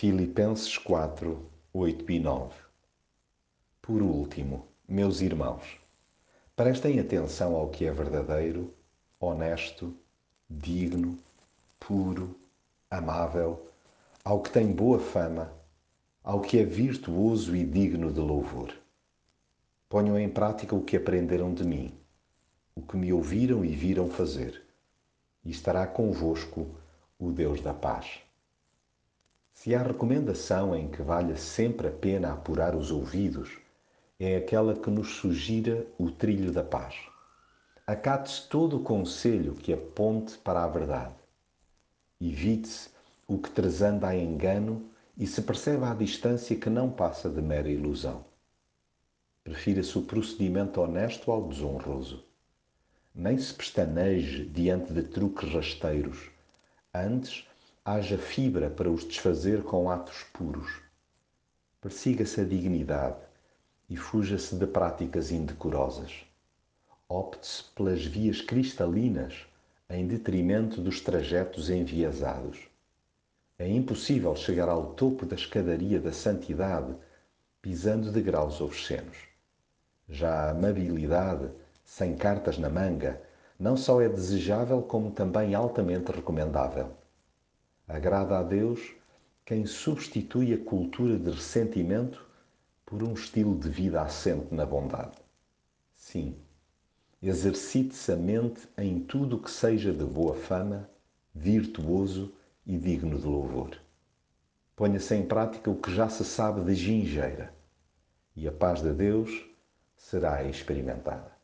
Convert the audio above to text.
Filipenses 4, 8 e 9 Por último, meus irmãos, prestem atenção ao que é verdadeiro, honesto, digno, puro, amável, ao que tem boa fama, ao que é virtuoso e digno de louvor. Ponham em prática o que aprenderam de mim, o que me ouviram e viram fazer, e estará convosco o Deus da paz. Se há recomendação em que valha sempre a pena apurar os ouvidos, é aquela que nos sugira o trilho da paz. Acate-se todo o conselho que aponte para a verdade. Evite-se o que trazanda a engano e se percebe à distância que não passa de mera ilusão. Prefira-se o procedimento honesto ao desonroso. Nem se pestaneje diante de truques rasteiros. Antes, haja fibra para os desfazer com atos puros. Persiga-se a dignidade e fuja-se de práticas indecorosas. Opte-se pelas vias cristalinas em detrimento dos trajetos enviesados. É impossível chegar ao topo da escadaria da santidade pisando de graus obscenos. Já a amabilidade, sem cartas na manga, não só é desejável, como também altamente recomendável. Agrada a Deus quem substitui a cultura de ressentimento por um estilo de vida assente na bondade. Sim, exercite-se a mente em tudo o que seja de boa fama, virtuoso e digno de louvor. Ponha-se em prática o que já se sabe de gingeira, e a paz de Deus será experimentada.